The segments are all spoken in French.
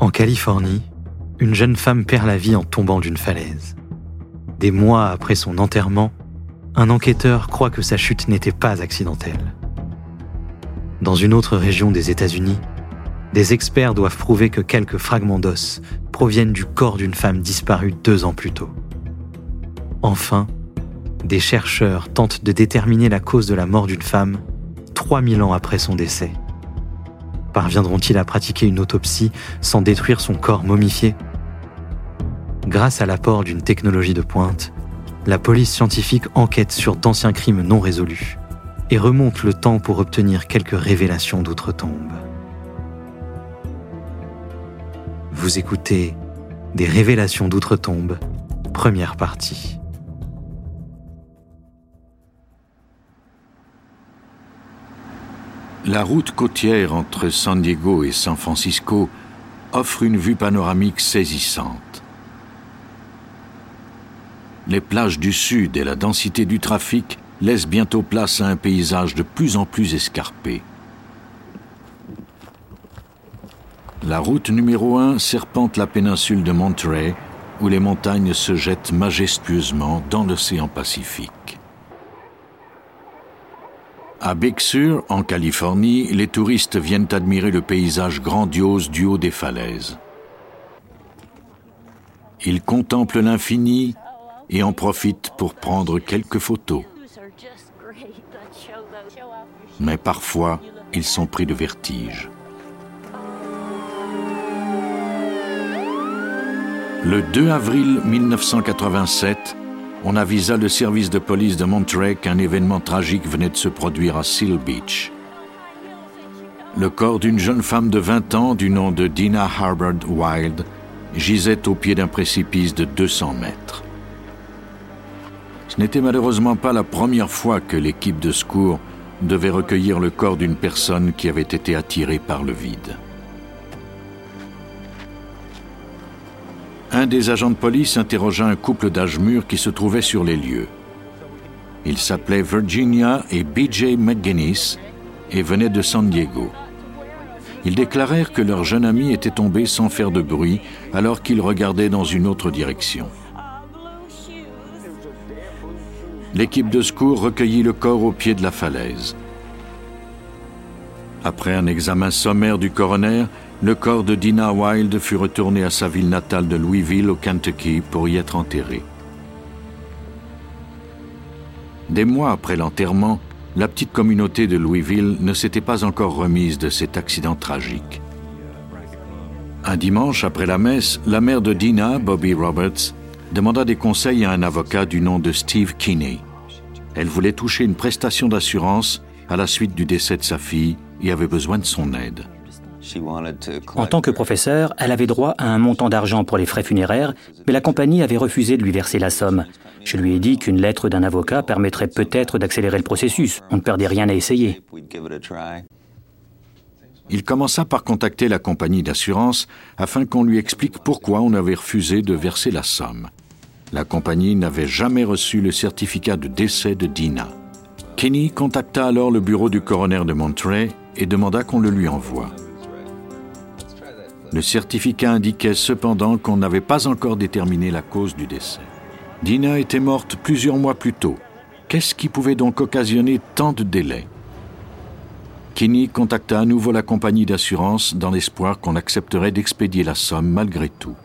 En Californie, une jeune femme perd la vie en tombant d'une falaise. Des mois après son enterrement, un enquêteur croit que sa chute n'était pas accidentelle. Dans une autre région des États-Unis, des experts doivent prouver que quelques fragments d'os proviennent du corps d'une femme disparue deux ans plus tôt. Enfin, des chercheurs tentent de déterminer la cause de la mort d'une femme 3000 ans après son décès. Parviendront-ils à pratiquer une autopsie sans détruire son corps momifié Grâce à l'apport d'une technologie de pointe, la police scientifique enquête sur d'anciens crimes non résolus et remonte le temps pour obtenir quelques révélations d'outre-tombe. Vous écoutez Des révélations d'outre-tombe, première partie. La route côtière entre San Diego et San Francisco offre une vue panoramique saisissante. Les plages du sud et la densité du trafic laissent bientôt place à un paysage de plus en plus escarpé. La route numéro 1 serpente la péninsule de Monterey, où les montagnes se jettent majestueusement dans l'océan Pacifique. À Big en Californie, les touristes viennent admirer le paysage grandiose du haut des falaises. Ils contemplent l'infini et en profitent pour prendre quelques photos. Mais parfois, ils sont pris de vertige. Le 2 avril 1987, on avisa le service de police de Monterey qu'un événement tragique venait de se produire à Seal Beach. Le corps d'une jeune femme de 20 ans du nom de Dina Harbord Wild gisait au pied d'un précipice de 200 mètres. Ce n'était malheureusement pas la première fois que l'équipe de secours devait recueillir le corps d'une personne qui avait été attirée par le vide. Un des agents de police interrogea un couple d'âge mûr qui se trouvait sur les lieux. Ils s'appelaient Virginia et BJ McGuinness et venaient de San Diego. Ils déclarèrent que leur jeune ami était tombé sans faire de bruit alors qu'il regardait dans une autre direction. L'équipe de secours recueillit le corps au pied de la falaise. Après un examen sommaire du coroner, le corps de Dina Wilde fut retourné à sa ville natale de Louisville, au Kentucky, pour y être enterré. Des mois après l'enterrement, la petite communauté de Louisville ne s'était pas encore remise de cet accident tragique. Un dimanche après la messe, la mère de Dina, Bobby Roberts, demanda des conseils à un avocat du nom de Steve Kinney. Elle voulait toucher une prestation d'assurance à la suite du décès de sa fille et avait besoin de son aide. En tant que professeur, elle avait droit à un montant d'argent pour les frais funéraires, mais la compagnie avait refusé de lui verser la somme. Je lui ai dit qu'une lettre d'un avocat permettrait peut-être d'accélérer le processus. On ne perdait rien à essayer. Il commença par contacter la compagnie d'assurance afin qu'on lui explique pourquoi on avait refusé de verser la somme. La compagnie n'avait jamais reçu le certificat de décès de Dina. Kenny contacta alors le bureau du coroner de Monterey et demanda qu'on le lui envoie. Le certificat indiquait cependant qu'on n'avait pas encore déterminé la cause du décès. Dina était morte plusieurs mois plus tôt. Qu'est-ce qui pouvait donc occasionner tant de délais? Kinney contacta à nouveau la compagnie d'assurance dans l'espoir qu'on accepterait d'expédier la somme malgré tout.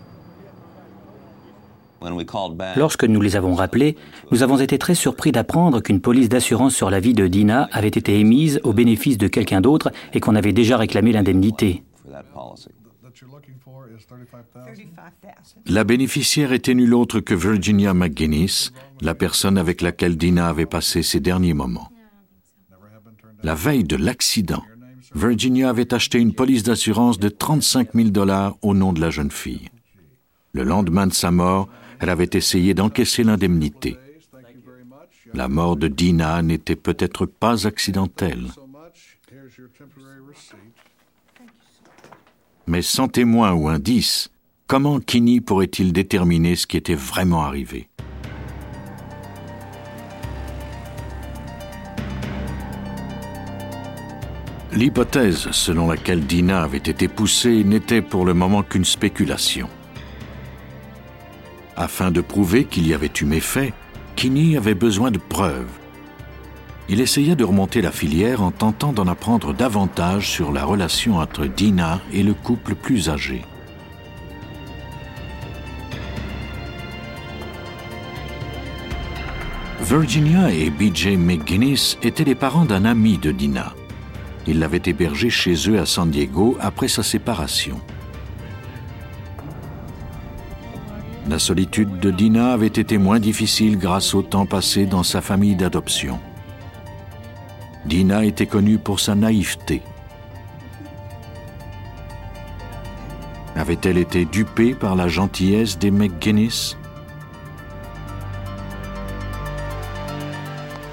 Lorsque nous les avons rappelés, nous avons été très surpris d'apprendre qu'une police d'assurance sur la vie de Dina avait été émise au bénéfice de quelqu'un d'autre et qu'on avait déjà réclamé l'indemnité. La bénéficiaire était nulle autre que Virginia McGuinness, la personne avec laquelle Dina avait passé ses derniers moments. La veille de l'accident, Virginia avait acheté une police d'assurance de 35 000 dollars au nom de la jeune fille. Le lendemain de sa mort, elle avait essayé d'encaisser l'indemnité. La mort de Dina n'était peut-être pas accidentelle. Mais sans témoin ou indice, comment Kinney pourrait-il déterminer ce qui était vraiment arrivé? L'hypothèse selon laquelle Dina avait été poussée n'était pour le moment qu'une spéculation. Afin de prouver qu'il y avait eu méfait, Kinney avait besoin de preuves. Il essaya de remonter la filière en tentant d'en apprendre davantage sur la relation entre Dina et le couple plus âgé. Virginia et BJ McGuinness étaient les parents d'un ami de Dina. Il l'avait hébergé chez eux à San Diego après sa séparation. La solitude de Dina avait été moins difficile grâce au temps passé dans sa famille d'adoption. Dina était connue pour sa naïveté. Avait-elle été dupée par la gentillesse des McGuinness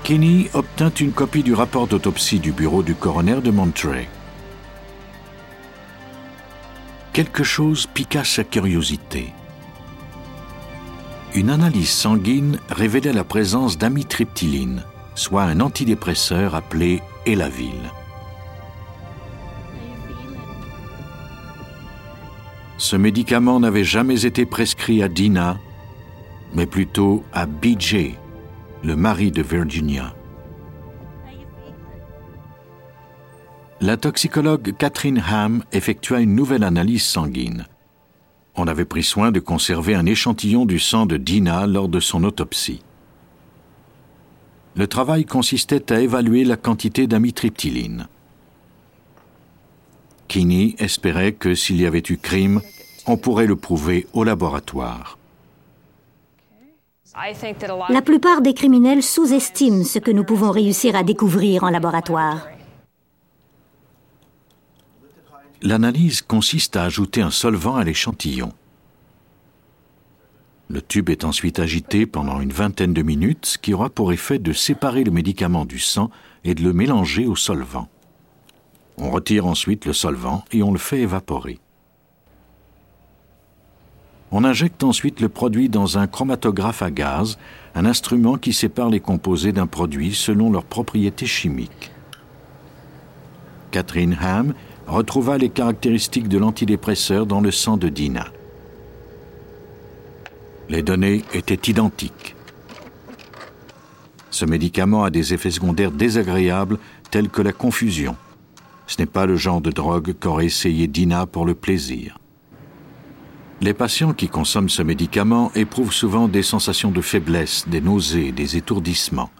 Kinney obtint une copie du rapport d'autopsie du bureau du coroner de Monterey. Quelque chose piqua sa curiosité. Une analyse sanguine révélait la présence d'amitriptyline, soit un antidépresseur appelé Elavil. Ce médicament n'avait jamais été prescrit à Dina, mais plutôt à BJ, le mari de Virginia. La toxicologue Catherine Ham effectua une nouvelle analyse sanguine. On avait pris soin de conserver un échantillon du sang de Dina lors de son autopsie. Le travail consistait à évaluer la quantité d'amitriptyline. Kinney espérait que s'il y avait eu crime, on pourrait le prouver au laboratoire. La plupart des criminels sous-estiment ce que nous pouvons réussir à découvrir en laboratoire. L'analyse consiste à ajouter un solvant à l'échantillon. Le tube est ensuite agité pendant une vingtaine de minutes, ce qui aura pour effet de séparer le médicament du sang et de le mélanger au solvant. On retire ensuite le solvant et on le fait évaporer. On injecte ensuite le produit dans un chromatographe à gaz, un instrument qui sépare les composés d'un produit selon leurs propriétés chimiques. Catherine Ham retrouva les caractéristiques de l'antidépresseur dans le sang de Dina. Les données étaient identiques. Ce médicament a des effets secondaires désagréables tels que la confusion. Ce n'est pas le genre de drogue qu'aurait essayé Dina pour le plaisir. Les patients qui consomment ce médicament éprouvent souvent des sensations de faiblesse, des nausées, des étourdissements.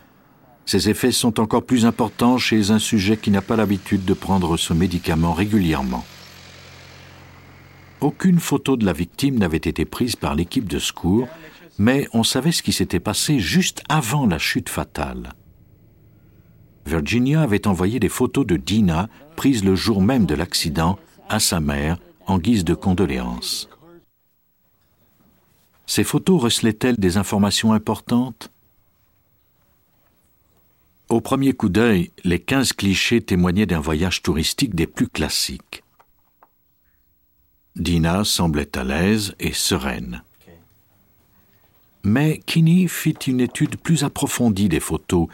Ces effets sont encore plus importants chez un sujet qui n'a pas l'habitude de prendre ce médicament régulièrement. Aucune photo de la victime n'avait été prise par l'équipe de secours, mais on savait ce qui s'était passé juste avant la chute fatale. Virginia avait envoyé des photos de Dina, prises le jour même de l'accident, à sa mère en guise de condoléances. Ces photos recelaient-elles des informations importantes? Au premier coup d'œil, les quinze clichés témoignaient d'un voyage touristique des plus classiques. Dina semblait à l'aise et sereine. Mais Kinney fit une étude plus approfondie des photos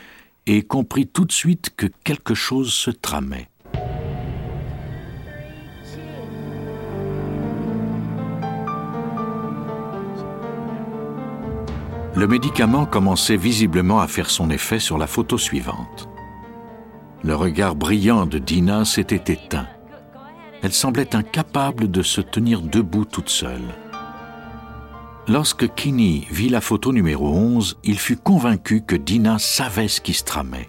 et comprit tout de suite que quelque chose se tramait. Le médicament commençait visiblement à faire son effet sur la photo suivante. Le regard brillant de Dina s'était éteint. Elle semblait incapable de se tenir debout toute seule. Lorsque Kinney vit la photo numéro 11, il fut convaincu que Dina savait ce qui se tramait.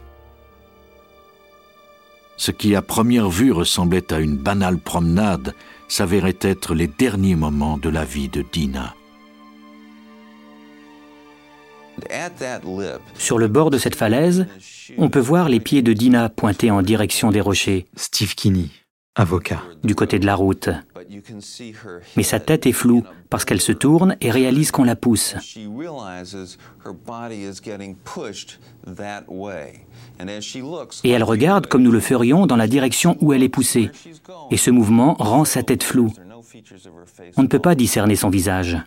Ce qui à première vue ressemblait à une banale promenade s'avérait être les derniers moments de la vie de Dina. Sur le bord de cette falaise, on peut voir les pieds de Dina pointés en direction des rochers. Steve Kinney, avocat. Du côté de la route. Mais sa tête est floue parce qu'elle se tourne et réalise qu'on la pousse. Et elle regarde comme nous le ferions dans la direction où elle est poussée. Et ce mouvement rend sa tête floue. On ne peut pas discerner son visage,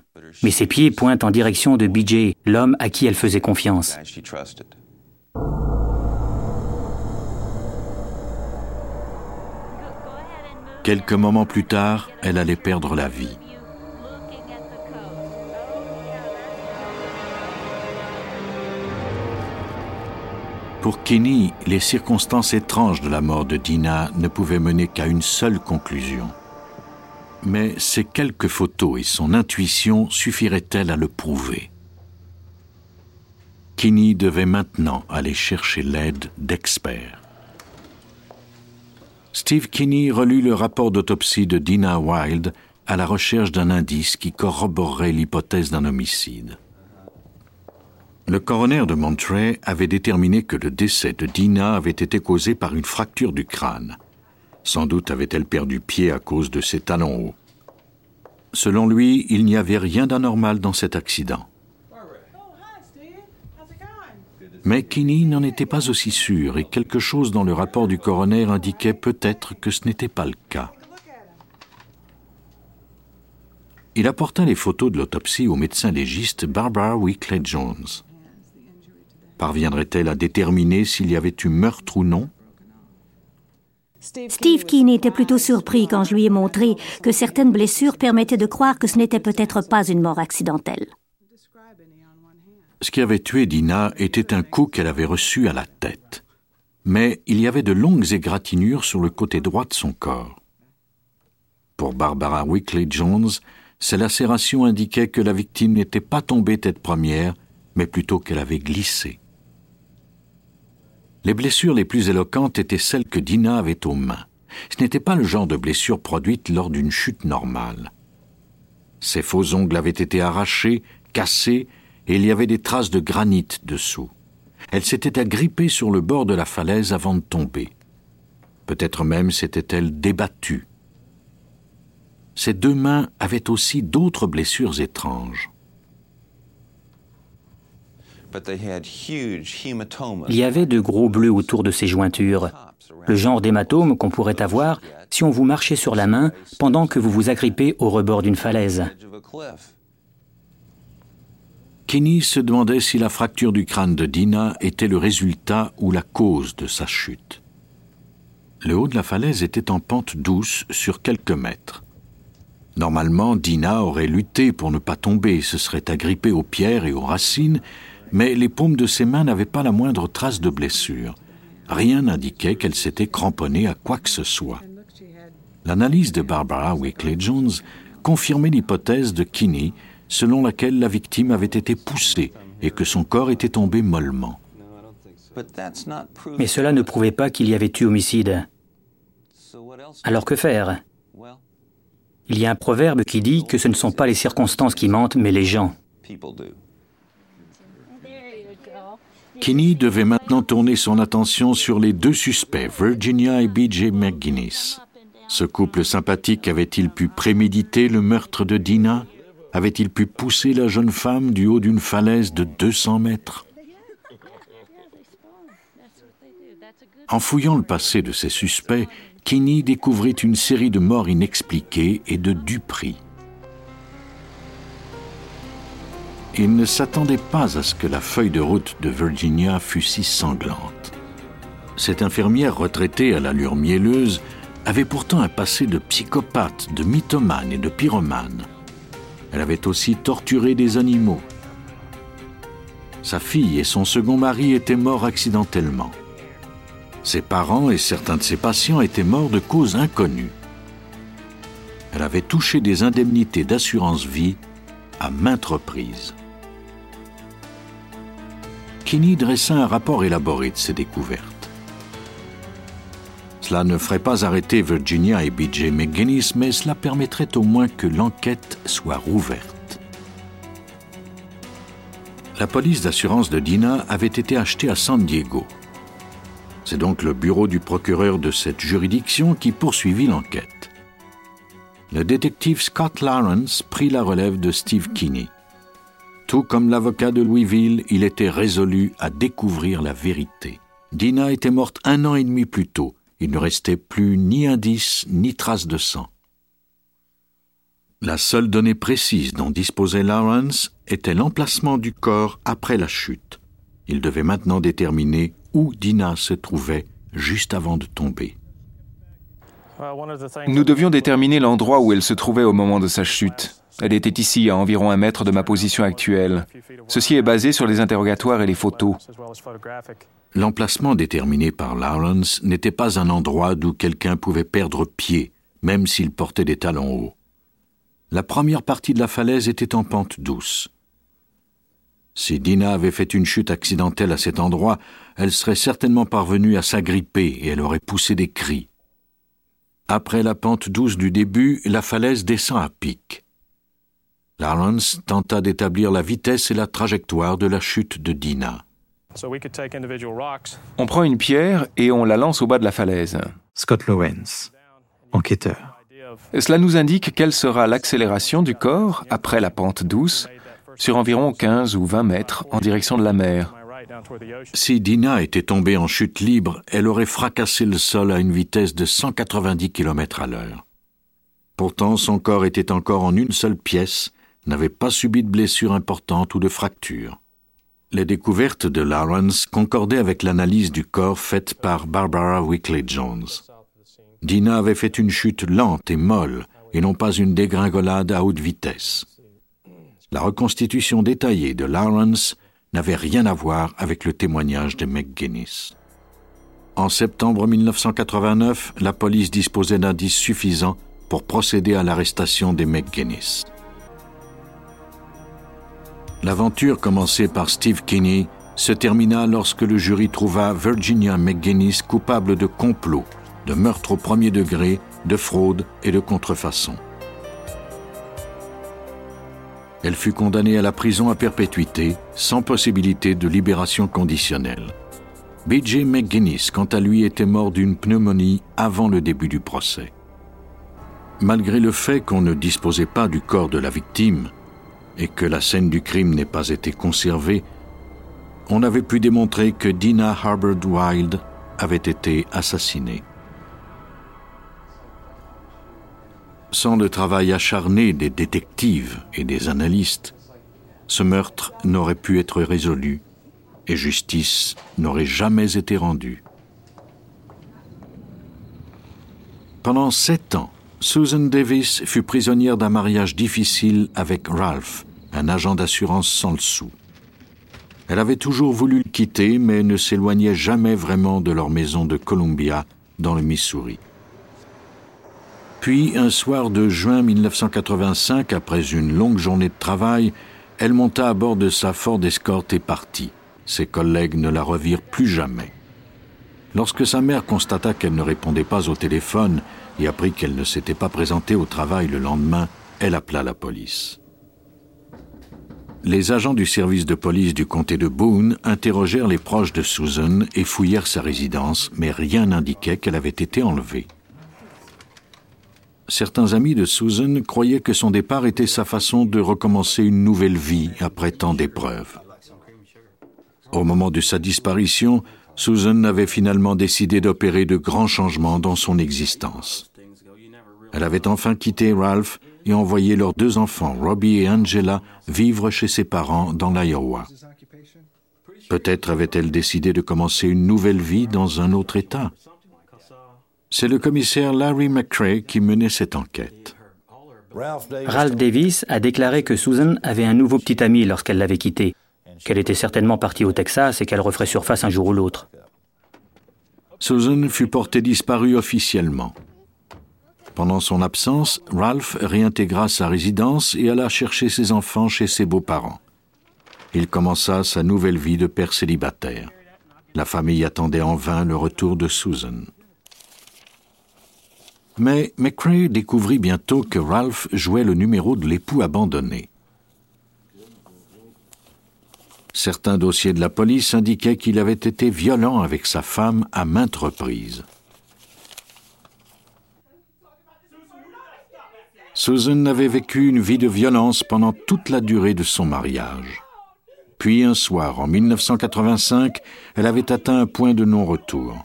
mais ses pieds pointent en direction de BJ, l'homme à qui elle faisait confiance. Quelques moments plus tard, elle allait perdre la vie. Pour Kenny, les circonstances étranges de la mort de Dina ne pouvaient mener qu'à une seule conclusion. Mais ces quelques photos et son intuition suffiraient-elles à le prouver? Kinney devait maintenant aller chercher l'aide d'experts. Steve Kinney relut le rapport d'autopsie de Dina Wilde à la recherche d'un indice qui corroborerait l'hypothèse d'un homicide. Le coroner de Monterey avait déterminé que le décès de Dina avait été causé par une fracture du crâne. Sans doute avait-elle perdu pied à cause de ses talons hauts. Selon lui, il n'y avait rien d'anormal dans cet accident. Mais Kinney n'en était pas aussi sûr et quelque chose dans le rapport du coroner indiquait peut-être que ce n'était pas le cas. Il apporta les photos de l'autopsie au médecin légiste Barbara Weekly Jones. Parviendrait-elle à déterminer s'il y avait eu meurtre ou non? Steve Keane était plutôt surpris quand je lui ai montré que certaines blessures permettaient de croire que ce n'était peut-être pas une mort accidentelle. Ce qui avait tué Dina était un coup qu'elle avait reçu à la tête. Mais il y avait de longues égratignures sur le côté droit de son corps. Pour Barbara Wickley Jones, ces lacérations indiquaient que la victime n'était pas tombée tête première, mais plutôt qu'elle avait glissé. Les blessures les plus éloquentes étaient celles que Dina avait aux mains. Ce n'était pas le genre de blessure produite lors d'une chute normale. Ses faux ongles avaient été arrachés, cassés et il y avait des traces de granit dessous. Elle s'était agrippée sur le bord de la falaise avant de tomber. Peut-être même s'était-elle débattue. Ses deux mains avaient aussi d'autres blessures étranges. Il y avait de gros bleus autour de ces jointures, le genre d'hématome qu'on pourrait avoir si on vous marchait sur la main pendant que vous vous agrippez au rebord d'une falaise. Kenny se demandait si la fracture du crâne de Dina était le résultat ou la cause de sa chute. Le haut de la falaise était en pente douce sur quelques mètres. Normalement, Dina aurait lutté pour ne pas tomber, se serait agrippée aux pierres et aux racines, mais les paumes de ses mains n'avaient pas la moindre trace de blessure. Rien n'indiquait qu'elle s'était cramponnée à quoi que ce soit. L'analyse de Barbara Wickley Jones confirmait l'hypothèse de Kinney selon laquelle la victime avait été poussée et que son corps était tombé mollement. Mais cela ne prouvait pas qu'il y avait eu homicide. Alors que faire? Il y a un proverbe qui dit que ce ne sont pas les circonstances qui mentent, mais les gens. Kinney devait maintenant tourner son attention sur les deux suspects, Virginia et B.J. McGuinness. Ce couple sympathique avait-il pu préméditer le meurtre de Dina? Avait-il pu pousser la jeune femme du haut d'une falaise de 200 mètres? En fouillant le passé de ces suspects, Kinney découvrit une série de morts inexpliquées et de duperies. Il ne s'attendait pas à ce que la feuille de route de Virginia fût si sanglante. Cette infirmière retraitée à l'allure mielleuse avait pourtant un passé de psychopathe, de mythomane et de pyromane. Elle avait aussi torturé des animaux. Sa fille et son second mari étaient morts accidentellement. Ses parents et certains de ses patients étaient morts de causes inconnues. Elle avait touché des indemnités d'assurance vie à maintes reprises. Kinney dressa un rapport élaboré de ses découvertes. Cela ne ferait pas arrêter Virginia et BJ McGuinness, mais cela permettrait au moins que l'enquête soit rouverte. La police d'assurance de Dina avait été achetée à San Diego. C'est donc le bureau du procureur de cette juridiction qui poursuivit l'enquête. Le détective Scott Lawrence prit la relève de Steve Kinney. Tout comme l'avocat de Louisville, il était résolu à découvrir la vérité. Dina était morte un an et demi plus tôt, il ne restait plus ni indice ni trace de sang. La seule donnée précise dont disposait Lawrence était l'emplacement du corps après la chute. Il devait maintenant déterminer où Dina se trouvait juste avant de tomber. Nous devions déterminer l'endroit où elle se trouvait au moment de sa chute. Elle était ici, à environ un mètre de ma position actuelle. Ceci est basé sur les interrogatoires et les photos. L'emplacement déterminé par Lawrence n'était pas un endroit d'où quelqu'un pouvait perdre pied, même s'il portait des talons hauts. La première partie de la falaise était en pente douce. Si Dina avait fait une chute accidentelle à cet endroit, elle serait certainement parvenue à s'agripper et elle aurait poussé des cris. Après la pente douce du début, la falaise descend à pic. Lawrence tenta d'établir la vitesse et la trajectoire de la chute de Dina. On prend une pierre et on la lance au bas de la falaise. Scott Lowens, enquêteur. Cela nous indique quelle sera l'accélération du corps après la pente douce sur environ 15 ou 20 mètres en direction de la mer. Si Dina était tombée en chute libre, elle aurait fracassé le sol à une vitesse de 190 km à l'heure. Pourtant, son corps était encore en une seule pièce, n'avait pas subi de blessures importantes ou de fractures. Les découvertes de Lawrence concordaient avec l'analyse du corps faite par Barbara Wickley Jones. Dina avait fait une chute lente et molle, et non pas une dégringolade à haute vitesse. La reconstitution détaillée de Lawrence n'avait rien à voir avec le témoignage de McGuinness. En septembre 1989, la police disposait d'indices suffisants pour procéder à l'arrestation des McGuinness. L'aventure commencée par Steve Kinney se termina lorsque le jury trouva Virginia McGuinness coupable de complot, de meurtre au premier degré, de fraude et de contrefaçon. Elle fut condamnée à la prison à perpétuité, sans possibilité de libération conditionnelle. B.J. McGuinness, quant à lui, était mort d'une pneumonie avant le début du procès. Malgré le fait qu'on ne disposait pas du corps de la victime et que la scène du crime n'ait pas été conservée, on avait pu démontrer que Dina Harbord Wild avait été assassinée. Sans le travail acharné des détectives et des analystes, ce meurtre n'aurait pu être résolu et justice n'aurait jamais été rendue. Pendant sept ans, Susan Davis fut prisonnière d'un mariage difficile avec Ralph, un agent d'assurance sans le sou. Elle avait toujours voulu le quitter, mais ne s'éloignait jamais vraiment de leur maison de Columbia, dans le Missouri. Puis, un soir de juin 1985, après une longue journée de travail, elle monta à bord de sa Ford Escort et partit. Ses collègues ne la revirent plus jamais. Lorsque sa mère constata qu'elle ne répondait pas au téléphone et apprit qu'elle ne s'était pas présentée au travail le lendemain, elle appela la police. Les agents du service de police du comté de Boone interrogèrent les proches de Susan et fouillèrent sa résidence, mais rien n'indiquait qu'elle avait été enlevée certains amis de Susan croyaient que son départ était sa façon de recommencer une nouvelle vie après tant d'épreuves. Au moment de sa disparition, Susan avait finalement décidé d'opérer de grands changements dans son existence. Elle avait enfin quitté Ralph et envoyé leurs deux enfants, Robbie et Angela, vivre chez ses parents dans l'Iowa. Peut-être avait-elle décidé de commencer une nouvelle vie dans un autre État. C'est le commissaire Larry McCrae qui menait cette enquête. Ralph Davis a déclaré que Susan avait un nouveau petit ami lorsqu'elle l'avait quitté, qu'elle était certainement partie au Texas et qu'elle referait surface un jour ou l'autre. Susan fut portée disparue officiellement. Pendant son absence, Ralph réintégra sa résidence et alla chercher ses enfants chez ses beaux-parents. Il commença sa nouvelle vie de père célibataire. La famille attendait en vain le retour de Susan. Mais McCrae découvrit bientôt que Ralph jouait le numéro de l'époux abandonné. Certains dossiers de la police indiquaient qu'il avait été violent avec sa femme à maintes reprises. Susan avait vécu une vie de violence pendant toute la durée de son mariage. Puis un soir, en 1985, elle avait atteint un point de non-retour.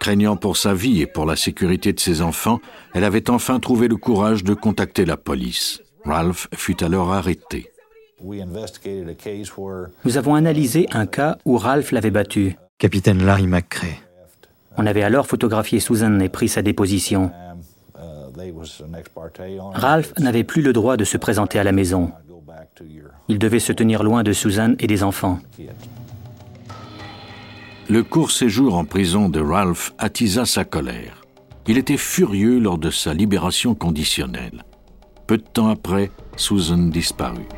Craignant pour sa vie et pour la sécurité de ses enfants, elle avait enfin trouvé le courage de contacter la police. Ralph fut alors arrêté. Nous avons analysé un cas où Ralph l'avait battu. Capitaine Larry McCrae. On avait alors photographié Susan et pris sa déposition. Ralph n'avait plus le droit de se présenter à la maison. Il devait se tenir loin de Susan et des enfants. Le court séjour en prison de Ralph attisa sa colère. Il était furieux lors de sa libération conditionnelle. Peu de temps après, Susan disparut.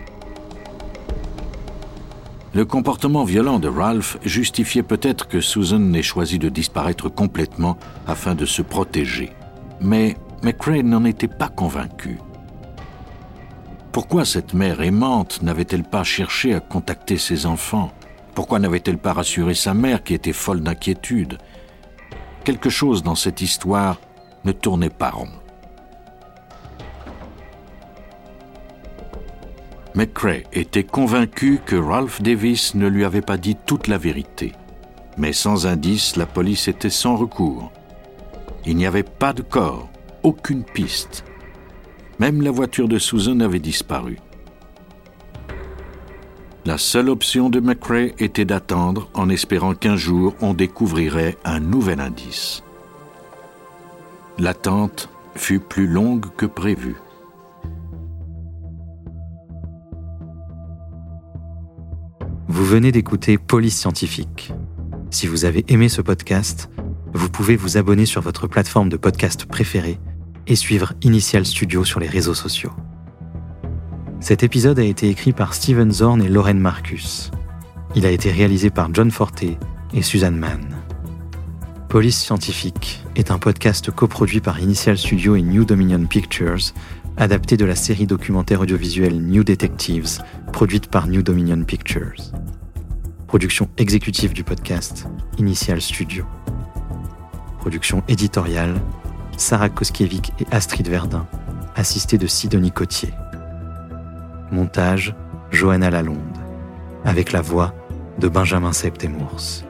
Le comportement violent de Ralph justifiait peut-être que Susan n'ait choisi de disparaître complètement afin de se protéger. Mais McCrae n'en était pas convaincu. Pourquoi cette mère aimante n'avait-elle pas cherché à contacter ses enfants? Pourquoi n'avait-elle pas rassuré sa mère qui était folle d'inquiétude? Quelque chose dans cette histoire ne tournait pas rond. McCrae était convaincu que Ralph Davis ne lui avait pas dit toute la vérité. Mais sans indice, la police était sans recours. Il n'y avait pas de corps, aucune piste. Même la voiture de Susan avait disparu. La seule option de McCrae était d'attendre en espérant qu'un jour on découvrirait un nouvel indice. L'attente fut plus longue que prévu. Vous venez d'écouter Police Scientifique. Si vous avez aimé ce podcast, vous pouvez vous abonner sur votre plateforme de podcast préférée et suivre Initial Studio sur les réseaux sociaux. Cet épisode a été écrit par Steven Zorn et Lauren Marcus. Il a été réalisé par John Forte et Suzanne Mann. Police Scientifique est un podcast coproduit par Initial Studio et New Dominion Pictures, adapté de la série documentaire audiovisuelle New Detectives, produite par New Dominion Pictures. Production exécutive du podcast, Initial Studio. Production éditoriale, Sarah Koskiewicz et Astrid Verdun, assistée de Sidonie Cotier. Montage, Johanna Lalonde, avec la voix de Benjamin Septemours.